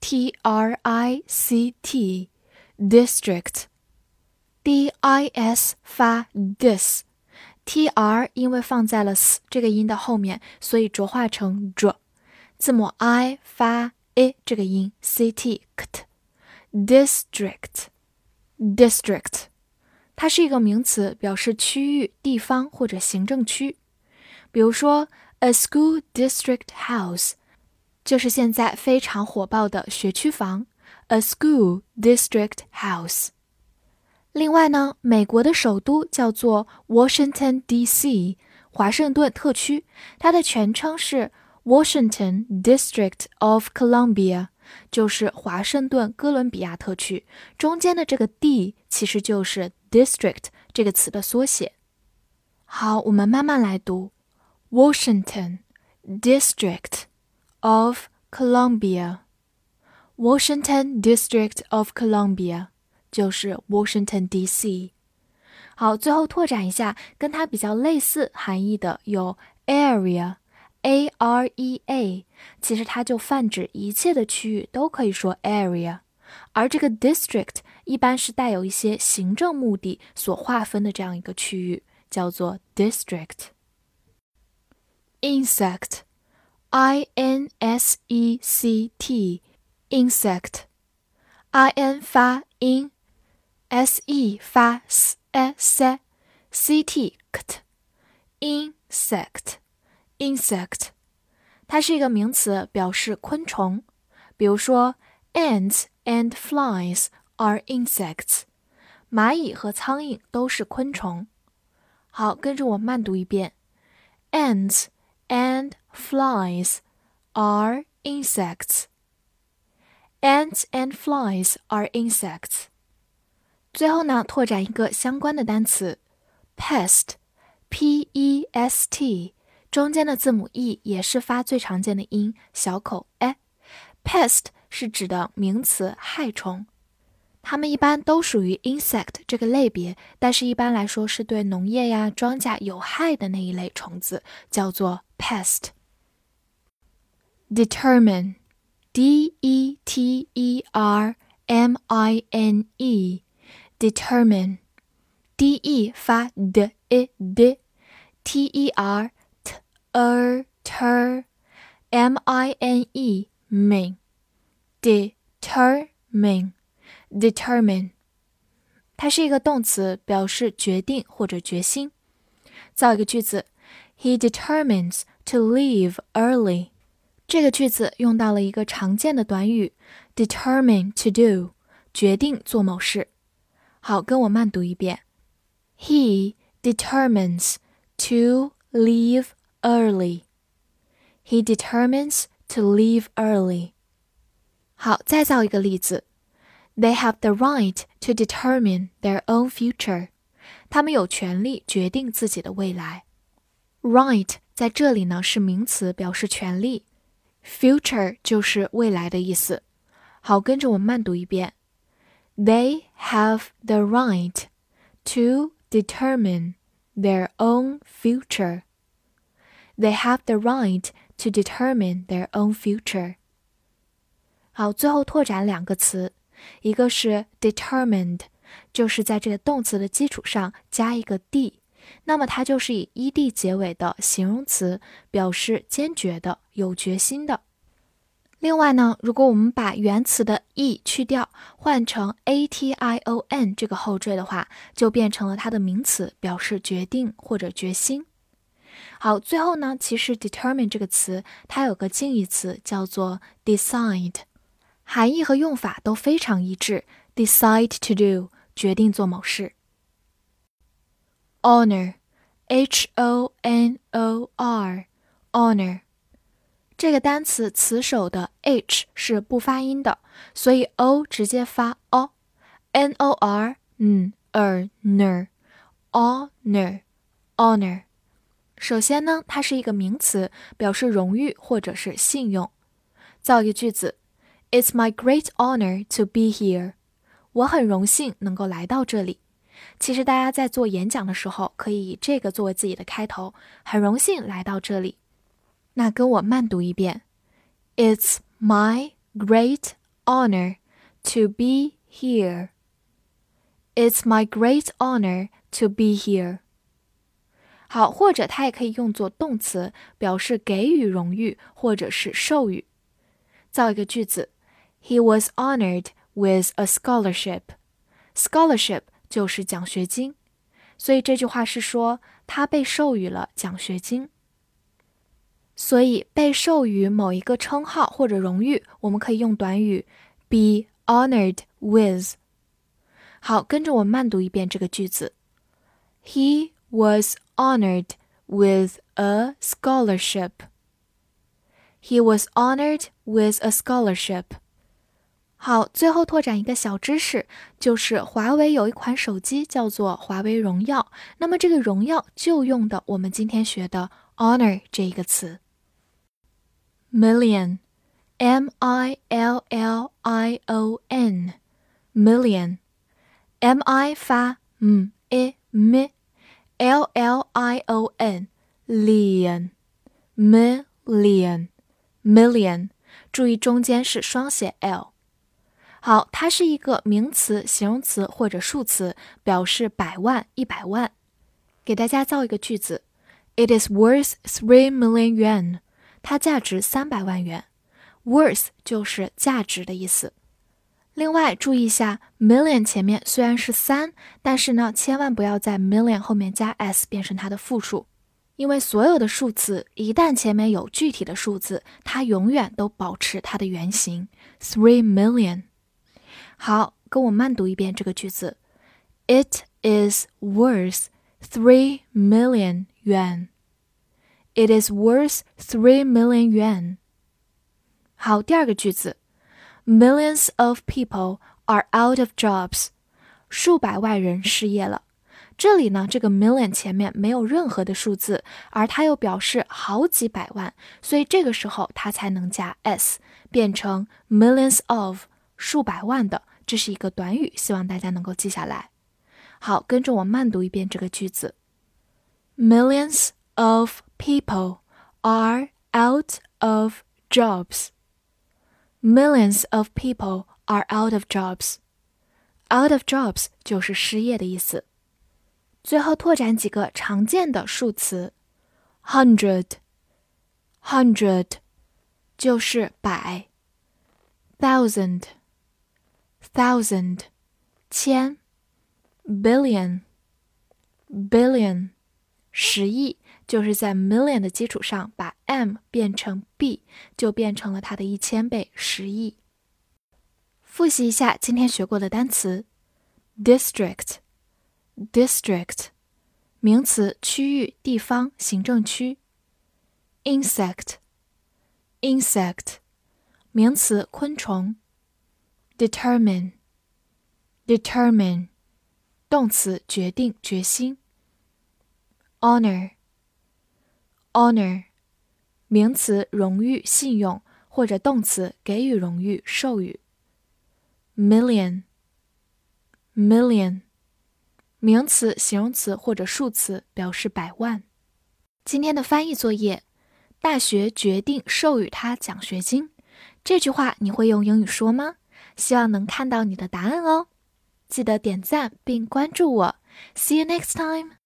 T R I C T，district，D I S 发 dis，T R 因为放在了 s 这个音的后面，所以浊化成 dr，字母 I 发 a 这个音，C T ct，district，district，它是一个名词，表示区域、地方或者行政区。比如说，a school district house。就是现在非常火爆的学区房，a school district house。另外呢，美国的首都叫做 Washington D.C. 华盛顿特区，它的全称是 Washington District of Columbia，就是华盛顿哥伦比亚特区。中间的这个 D 其实就是 district 这个词的缩写。好，我们慢慢来读，Washington District。of Columbia, Washington District of Columbia 就是 Washington D.C. 好，最后拓展一下，跟它比较类似含义的有 area，a r e a，其实它就泛指一切的区域都可以说 area，而这个 district 一般是带有一些行政目的所划分的这样一个区域，叫做 district。insect。 I N S E C T insect，I N 发 in，S E 发 s s c t ct insect insect，它是一个名词，表示昆虫。比如说，ants and flies are insects，蚂蚁和苍蝇都是昆虫。好，跟着我慢读一遍，ants。and flies are insects. Ants and flies are insects. 最后呢，拓展一个相关的单词，pest，p e s t，中间的字母 e 也是发最常见的音，小口 e。pest 是指的名词害虫。它们一般都属于 insect 这个类别，但是一般来说是对农业呀、庄稼有害的那一类虫子，叫做 pest。determine d e t e r m i n e determine d e 发 d e d t e r t er ter m i n e mean determine Determine，它是一个动词，表示决定或者决心。造一个句子：He determines to leave early。 这个句子用到了一个常见的短语：determine to do，决定做某事。好，跟我慢读一遍：He determines to leave early。He determines to leave early。好，再造一个例子。They have the right to determine their own future。他们有权利决定自己的未来。Right 在这里呢是名词，表示权利。 Future 就是未来的意思。好，跟着我慢读一遍。They have the right to determine their own future. They have the right to determine their own future. 好，最后拓展两个词。一个是 determined，就是在这个动词的基础上加一个 d， 那么它就是以 ed 结尾的形容词，表示坚决的、有决心的。另外呢，如果我们把原词的 e 去掉，换成 ation 这个后缀的话，就变成了它的名词，表示决定或者决心。好，最后呢，其实 determine 这个词它有个近义词叫做 decide。含义和用法都非常一致。Decide to do，决定做某事。Honor，H O N O R，Honor， 这个单词词首的 h 是不发音的，所以 o 直接发 o，n o r n er ner，honor honor。首先呢，它是一个名词，表示荣誉或者是信用。造一个句子：It's my great honor to be here。我很荣幸能够来到这里。 其实大家在做演讲的时候，可以以这个作为自己的开头。很荣幸来到这里。那跟我慢读一遍：It's my great honor to be here. It's my great honor to be here. 好，或者它也可以用作动词，表示给予荣誉或者是授予。造一个句子：He was honored with a scholarship. Scholarship 就是奖学金，所以这句话是说他被授予了奖学金。所以被授予某一个称号或者荣誉，我们可以用短语 be honored with。好，跟着我慢读一遍这个句子：He was honored with a scholarship. He was honored with a scholarship. 好，最后拓展一个小知识，就是华为有一款手机叫做华为荣耀，那么这个荣耀就用的我们今天学的 honor 这一个词。million, M I L L I O N, million, M I 发嗯 e m, L L I O N, lion, million, million，注意中间是双写 l。好，它是一个名词、形容词或者数词，表示百万、一百万。给大家造一个句子：It is worth three million yuan. 它价值三百万元，worth 就是价值的意思。另外注意一下，million 前面虽然是三，但是呢，千万不要在 million 后面加 s 变成它的复数，因为所有的数词一旦前面有具体的数字，它永远都保持它的原形。Three million。好，跟我慢读一遍这个句子：It is worth three million yuan。It is worth three million yuan。好，第二个句子，Millions of people are out of jobs。数百万人失业了。这里呢，这个 million 前面没有任何的数字，而它又表示好几百万，所以这个时候它才能加 s，变成 millions of 数百万的。这是一个短语，希望大家能够记下来。好，跟着我慢读一遍这个句子：Millions of people are out of jobs. Millions of people are out of jobs. Out of jobs 就是失业的意思。最后拓展几个常见的数词：hundred，hundred 就是百 thousand，千；billion，billion 十亿。就是在 million 的基础上把 m 变成 b，就变成了它的一千倍，十亿。复习一下今天学过的单词：district，district，名词，区域、地方、行政区；insect，insect，名词，昆虫；determine，determine，动词，决定、决心；honor。honor，名词，荣誉、信用，或者动词，给予荣誉、授予。million，million，名词、形容词或者数词，表示百万。今天的翻译作业：大学决定授予他奖学金。这句话你会用英语说吗？希望能看到你的答案哦。记得点赞并关注我。See you next time.